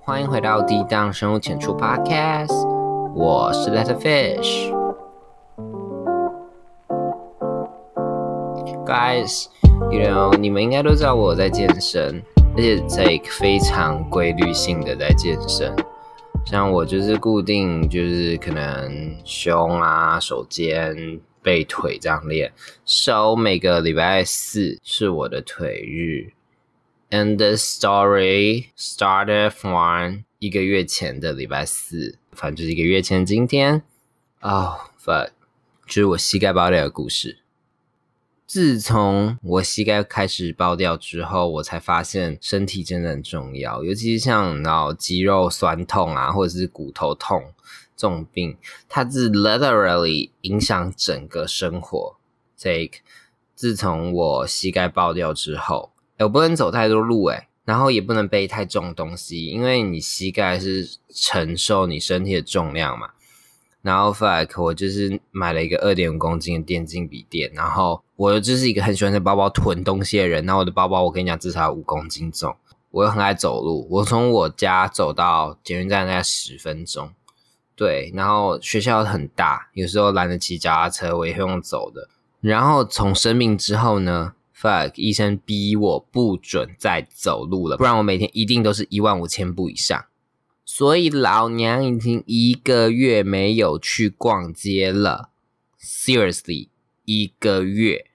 欢迎回到低档生物浅出 Podcast，我是 Letter Fish。Guys，you know，你们应该都知道我在健身，而且在非常规律性的在健身。像我就是固定，就是可能胸啊、手肩、背腿这样练。So 每个礼拜四是我的腿日。And the story started from 一个月前的礼拜四，反正就是一个月前今天。Oh fuck，就是我膝盖爆掉的故事。自从我膝盖开始爆掉之后，我才发现身体真的很重要，尤其是像脑肌肉酸痛啊，或者是骨头痛这种病，它是 literally 影响整个生活。Take，自从我膝盖爆掉之后，我不能走太多路，诶然后也不能背太重东西，因为你膝盖是承受你身体的重量嘛。然后 fuck，我就是买了一个二点五公斤的电竞笔电，然后我就是一个很喜欢在包包囤东西的人。那我的包包，我跟你讲，至少五公斤重。我又很爱走路，我从我家走到捷运站大概十分钟。对，然后学校很大，有时候懒得骑脚踏车，我也会用走的。然后从生病之后呢，fuck，医生逼我不准再走路了，不然我每天一定都是一万五千步以上。所以老娘已经一个月没有去逛街了，Seriously，一个月。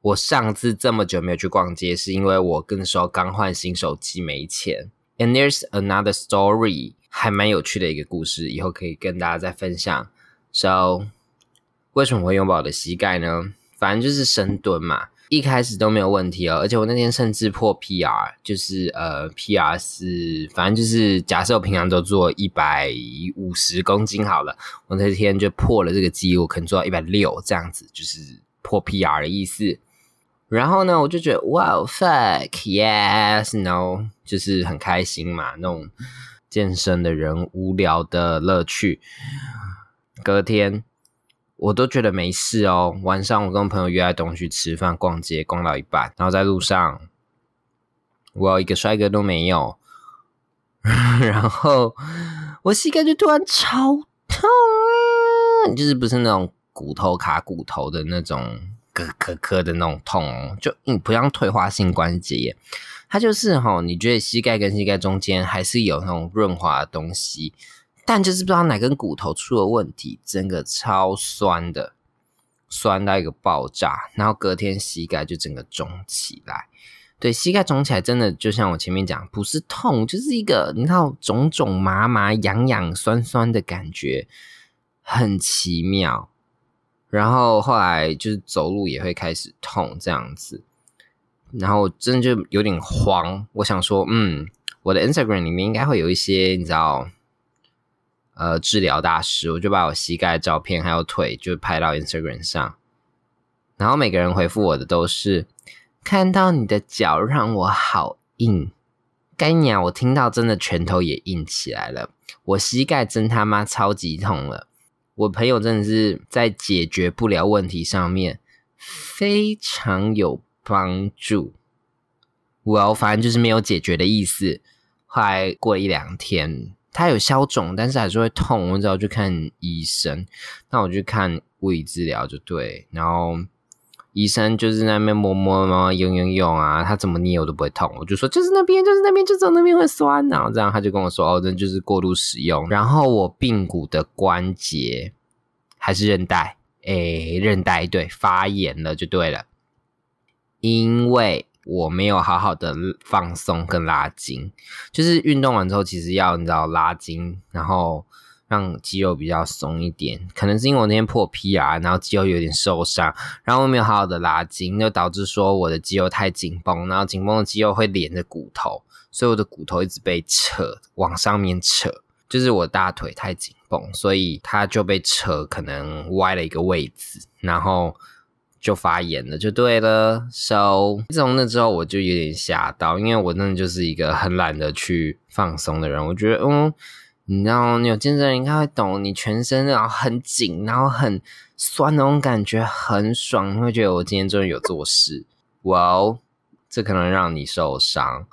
我上次这么久没有去逛街，是因为我跟说刚换新手机没钱。And there's another story，还蛮有趣的一个故事，以后可以跟大家再分享。So，为什么会拥抱我的膝盖呢？反正就是深蹲嘛。一开始都没有问题哦，而且我那天甚至破 PR，就是呃 PR 是反正就是假设我平常都做一百五十公斤好了，我那天就破了这个记录，可能做到一百六这样子，就是破 PR 的意思。然后呢，我就觉得哇 fuck yes no，就是很开心嘛，那种健身的人无聊的乐趣。隔天。我都觉得没事哦。晚上我跟朋友约在东区吃饭、逛街，逛到一半，然后在路上，我一个帅哥都没有，然后我膝盖就突然超痛啊！就是不是那种骨头卡骨头的那种咯咯咯的那种痛，就你不像退化性关节炎，它就是哈，你觉得膝盖跟膝盖中间还是有那种润滑的东西。但就是不知道哪根骨头出了问题，整个超酸的，酸到一个爆炸，然后隔天膝盖就整个肿起来。对，膝盖肿起来真的就像我前面讲，不是痛，就是一个你知道肿肿麻麻、痒痒酸酸的感觉，很奇妙。然后后来就是走路也会开始痛这样子，然后真的就有点慌。我想说，嗯，我的 Instagram 里面应该会有一些你知道。呃，治疗大师，我就把我膝盖的照片还有腿就拍到 Instagram 上，然后每个人回复我的都是看到你的脚让我好硬，该鸟我听到真的拳头也硬起来了，我膝盖真他妈超级痛了，我朋友真的是在解决不了问题上面非常有帮助，我反正就是没有解决的意思，后来过一两天。它有消肿，但是还是会痛，我只好去看医生。那我去看物理治疗就对，然后医生就是那边摸摸摸、用用用啊，他怎么捏我都不会痛。我就说就是那边，就是那边，就走那边会酸。然后这样他就跟我说哦，那就是过度使用。然后我髌骨的关节还是韧带，诶，韧带对发炎了就对了，因为。我没有好好的放松跟拉筋，就是运动完之后，其实要你知道拉筋，然后让肌肉比较松一点。可能是因为我那天破 PR，然后肌肉有点受伤，然后我没有好好的拉筋，就导致说我的肌肉太紧绷，然后紧绷的肌肉会连着骨头，所以我的骨头一直被扯往上面扯，就是我大腿太紧绷，所以它就被扯可能歪了一个位置，然后。就发炎了，就对了。So 从那之后，我就有点吓到，因为我真的就是一个很懒得去放松的人。我觉得，嗯，你知道，你有健身人应该会懂，你全身然后很紧，然后很酸那种感觉很爽，你会觉得我今天终于有做事。哇哦，这可能让你受伤。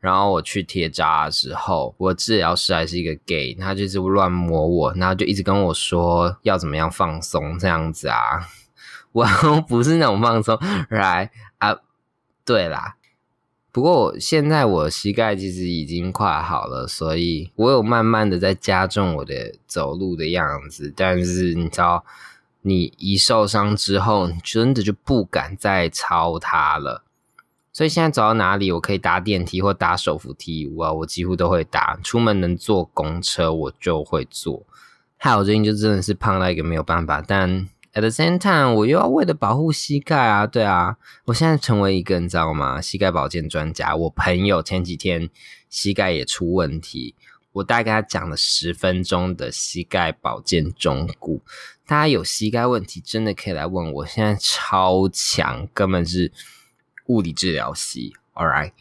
然后我去贴扎的时候，我治疗师还是一个 gay，他就是乱摸我，然后就一直跟我说要怎么样放松这样子啊。我不是那种放松，来啊，对啦。不过我现在我膝盖其实已经快好了，所以我有慢慢的在加重我的走路的样子。但是你知道，你一受伤之后，你真的就不敢再操它了。所以现在走到哪里，我可以搭电梯或搭手扶梯，我我几乎都会搭。出门能坐公车，我就会坐。还有最近就真的是胖到一个没有办法，但 at the same time，我又要为了保护膝盖啊，对啊，我现在成为一个你知道吗？膝盖保健专家。我朋友前几天膝盖也出问题，我大概讲了十分钟的膝盖保健中骨。大家有膝盖问题，真的可以来问我，现在超强，根本是。物理治疗系，All right，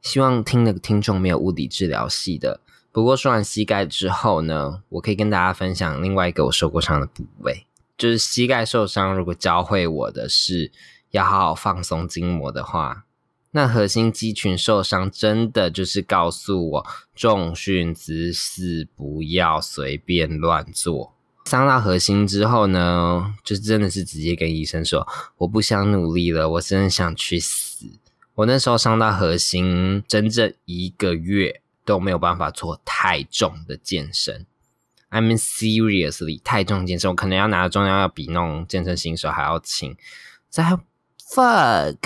希望听的听众没有物理治疗系的。不过说完膝盖之后呢，我可以跟大家分享另外一个我受过伤的部位，就是膝盖受伤。如果教会我的是要好好放松筋膜的话，那核心肌群受伤真的就是告诉我重训姿势不要随便乱做。伤到核心之后呢，就真的是直接跟医生说，我不想努力了，我真的想去死。我那时候伤到核心，整整一个月都没有办法做太重的健身。I'm seriously，太重健身，我可能要拿的重量要比那种健身新手还要轻。在 fuck。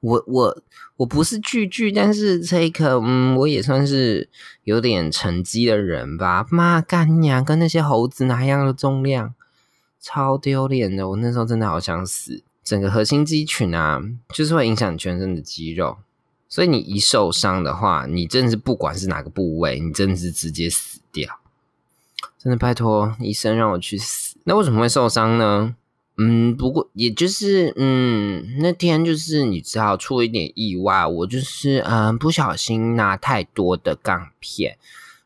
我我我不是巨巨，但是这个嗯，我也算是有点成绩的人吧。妈干娘跟那些猴子哪样的重量，超丢脸的。我那时候真的好想死。整个核心肌群啊，就是会影响全身的肌肉，所以你一受伤的话，你真的是不管是哪个部位，你真的是直接死掉。真的拜托医生让我去死。那为什么会受伤呢？嗯，不过也就是，嗯，那天就是你知道出了一点意外，我就是嗯不小心拿太多的杠片，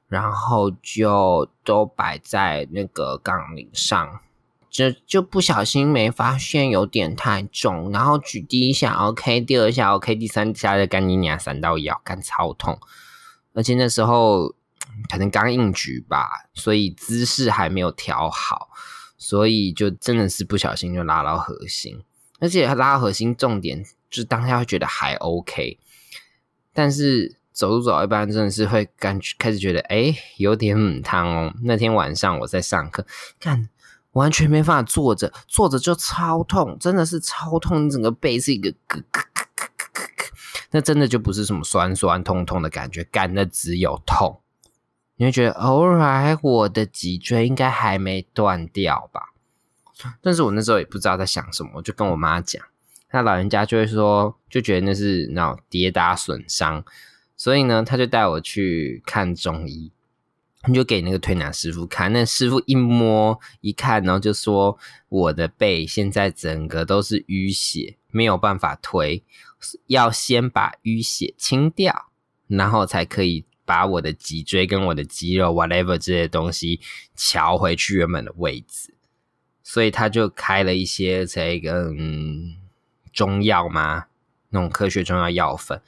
然后就都摆在那个杠铃上，就就不小心没发现有点太重，然后举第一下 OK，第二下 OK，第三下就干你娘闪到腰，干超痛，而且那时候可能刚应局吧，所以姿势还没有调好。所以就真的是不小心就拉到核心，而且拉到核心重点就当下会觉得还 OK，但是走路走一半真的是会感觉开始觉得哎有点很烫哦。那天晚上我在上课，看完全没办法坐着，坐着就超痛，真的是超痛，你整个背是一个咯咯咯咯咯咯，那真的就不是什么酸酸痛痛的感觉，干的只有痛。你会觉得偶尔我的脊椎应该还没断掉吧？但是我那时候也不知道在想什么，我就跟我妈讲，那老人家就会说，就觉得那是那跌打损伤，所以呢，他就带我去看中医，你就给那个推拿师傅看，那师傅一摸一看，然后就说我的背现在整个都是淤血，没有办法推，要先把淤血清掉，然后才可以。把我的脊椎跟我的肌肉 whatever 这些东西调回去原本的位置，所以他就开了一些这个嗯中药嘛，那种科学中药药粉。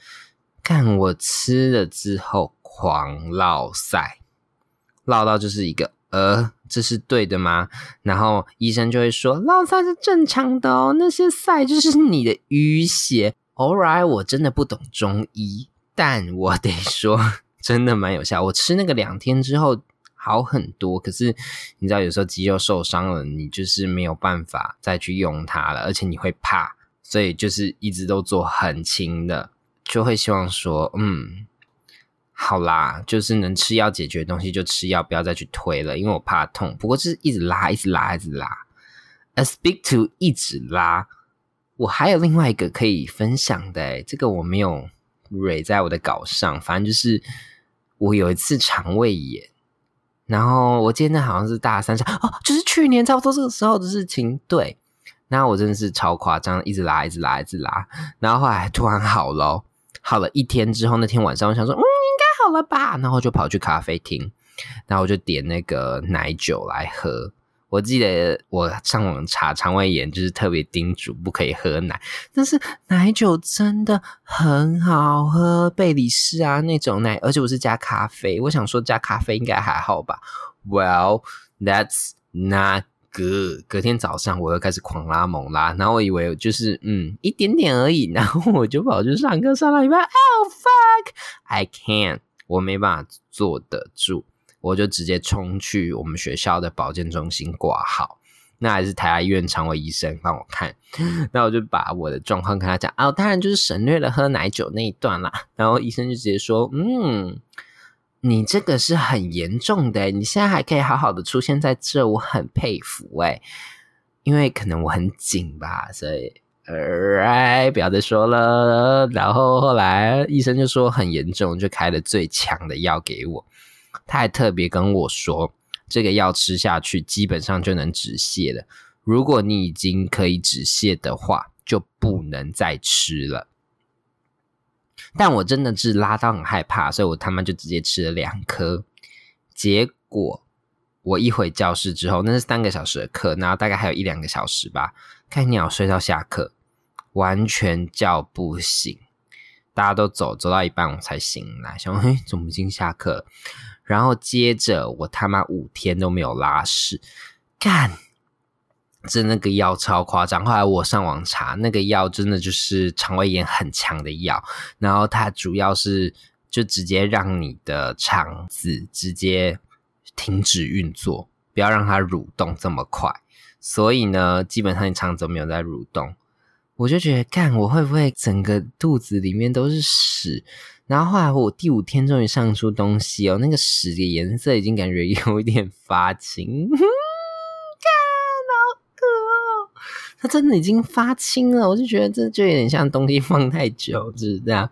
看我吃了之后狂落腮，落到就是一个呃，这是对的吗？然后医生就会说落腮是正常的哦，那些腮就是你的淤血。All right，我真的不懂中医，但我得说。真的蛮有效，我吃那个两天之后好很多。可是你知道，有时候肌肉受伤了，你就是没有办法再去用它了，而且你会怕，所以就是一直都做很轻的，就会希望说，嗯，好啦，就是能吃药解决的东西就吃药，不要再去推了，因为我怕痛。不过就是一直拉，一直拉，一直拉。I speak to 一直拉，我还有另外一个可以分享的，这个我没有蕊在我的稿上，反正就是。我有一次肠胃炎，然后我记得那好像是大三上哦，就是去年差不多这个时候的事情。对，然后我真的是超夸张，一直拉，一直拉，一直拉，然后后来突然好了，好了一天之后，那天晚上我想说，嗯，应该好了吧，然后就跑去咖啡厅，然后我就点那个奶酒来喝。我记得我上网查肠胃炎，就是特别叮嘱不可以喝奶，但是奶酒真的很好喝，贝里斯啊那种奶，而且我是加咖啡。我想说加咖啡应该还好吧？Well, that's not good。隔天早上我又开始狂拉猛拉，然后我以为就是嗯一点点而已，然后我就跑去上课，上到一半，Oh fuck, I can't，我没办法坐得住。我就直接冲去我们学校的保健中心挂号，那还是台大医院肠胃医生帮我看，那我就把我的状况跟他讲，哦，当然就是省略了喝奶酒那一段啦。然后医生就直接说，嗯，你这个是很严重的，你现在还可以好好的出现在这，我很佩服哎，因为可能我很紧吧，所以，哎，不要再说了。然后后来医生就说很严重，就开了最强的药给我。他还特别跟我说，这个药吃下去基本上就能止泻了。如果你已经可以止泻的话，就不能再吃了。但我真的是拉到很害怕，所以我他妈就直接吃了两颗。结果我一回教室之后，那是三个小时的课，然后大概还有一两个小时吧，看鸟睡到下课，完全叫不醒。大家都走走到一半，我才醒来，想嘿，怎么已经下课了？然后接着我他妈五天都没有拉屎，干！这那个药超夸张。后来我上网查，那个药真的就是肠胃炎很强的药，然后它主要是就直接让你的肠子直接停止运作，不要让它蠕动这么快。所以呢，基本上你肠子没有在蠕动，我就觉得干，我会不会整个肚子里面都是屎？然后后来我第五天终于上出东西哦，那个屎的颜色已经感觉有一点发青，看好可哦，它真的已经发青了，我就觉得这就有点像东西放太久，就是这样。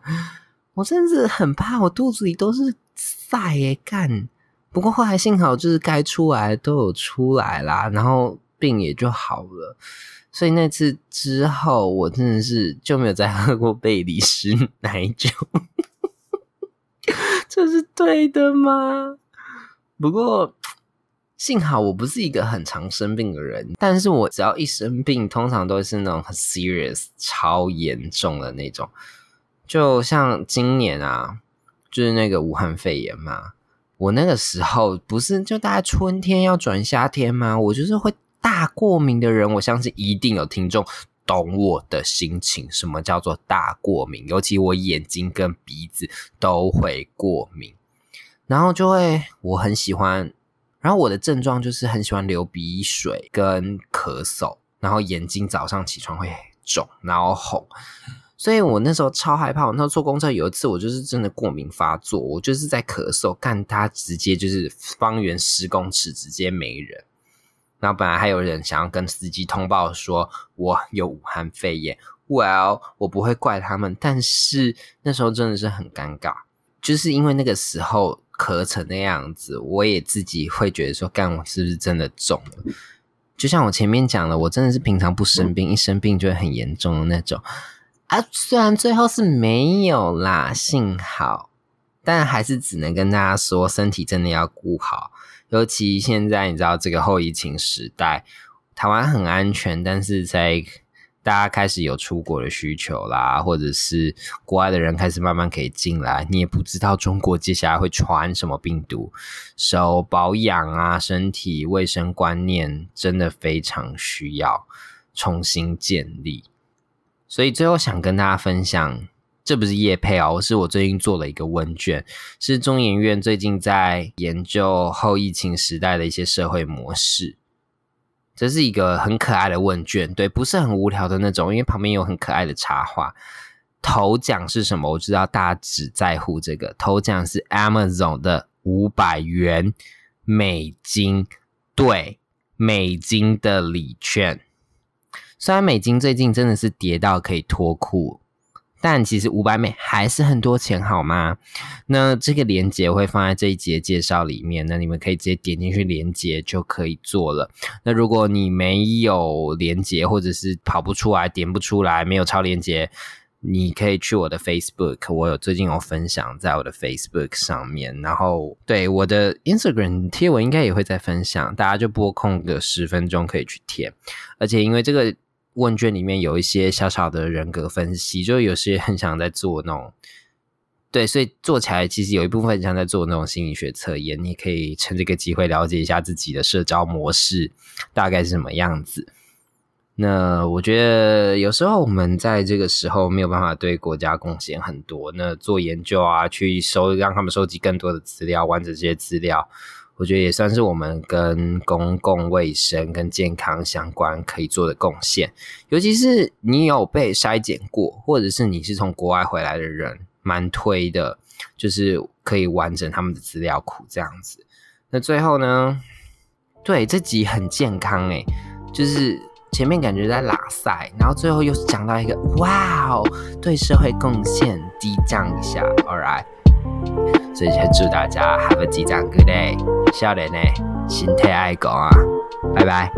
我真的是很怕我肚子里都是塞耶干，不过后来幸好就是该出来都有出来啦，然后病也就好了。所以那次之后，我真的是就没有再喝过贝里斯奶酒。这是对的吗？不过幸好我不是一个很常生病的人，但是我只要一生病，通常都是那种很 serious、超严重的那种。就像今年啊，就是那个武汉肺炎嘛，我那个时候不是就大概春天要转夏天吗？我就是会大过敏的人，我相信一定有听众。懂我的心情，什么叫做大过敏？尤其我眼睛跟鼻子都会过敏，然后就会我很喜欢，然后我的症状就是很喜欢流鼻水跟咳嗽，然后眼睛早上起床会肿，然后红，所以我那时候超害怕。我那时候坐公车有一次，我就是真的过敏发作，我就是在咳嗽，干它直接就是方圆十公尺直接没人。然后本来还有人想要跟司机通报说我有武汉肺炎，Well，我不会怪他们，但是那时候真的是很尴尬，就是因为那个时候咳成那样子，我也自己会觉得说，干我是不是真的中了？就像我前面讲的，我真的是平常不生病，一生病就会很严重的那种啊。虽然最后是没有啦，幸好，但还是只能跟大家说，身体真的要顾好。尤其现在你知道这个后疫情时代，台湾很安全，但是在大家开始有出国的需求啦，或者是国外的人开始慢慢可以进来，你也不知道中国接下来会传什么病毒，手保养啊，身体卫生观念真的非常需要重新建立。所以最后想跟大家分享。这不是叶配哦，是我最近做了一个问卷，是中研院最近在研究后疫情时代的一些社会模式。这是一个很可爱的问卷，对，不是很无聊的那种，因为旁边有很可爱的插画。头奖是什么？我知道大家只在乎这个。头奖是 Amazon 的五百元美金，对，美金的礼券。虽然美金最近真的是跌到可以脱裤。但其实五百美还是很多钱，好吗？那这个链接会放在这一节介绍里面，那你们可以直接点进去链接就可以做了。那如果你没有连接，或者是跑不出来、点不出来、没有超链接，你可以去我的 Facebook，我有最近有分享在我的 Facebook 上面，然后对我的 Instagram 贴文应该也会再分享，大家就拨空个十分钟可以去填。而且因为这个问卷里面有一些小小的人格分析，就有些很想在做那种，对，所以做起来其实有一部分像在做那种心理学测验，你可以趁这个机会了解一下自己的社交模式大概是什么样子。那我觉得有时候我们在这个时候没有办法对国家贡献很多。那做研究啊，去收让他们收集更多的资料，完整这些资料，我觉得也算是我们跟公共卫生跟健康相关可以做的贡献。尤其是你有被筛检过，或者是你是从国外回来的人，蛮推的，就是可以完整他们的资料库这样子。那最后呢，对这集很健康诶，就是。前面感觉在拉塞，然后最后又是讲到一个哇哦，对社会贡献低降一下，All right，所以先祝大家 Have a 激涨 Good day，笑脸呢，心态爱狗啊，拜拜。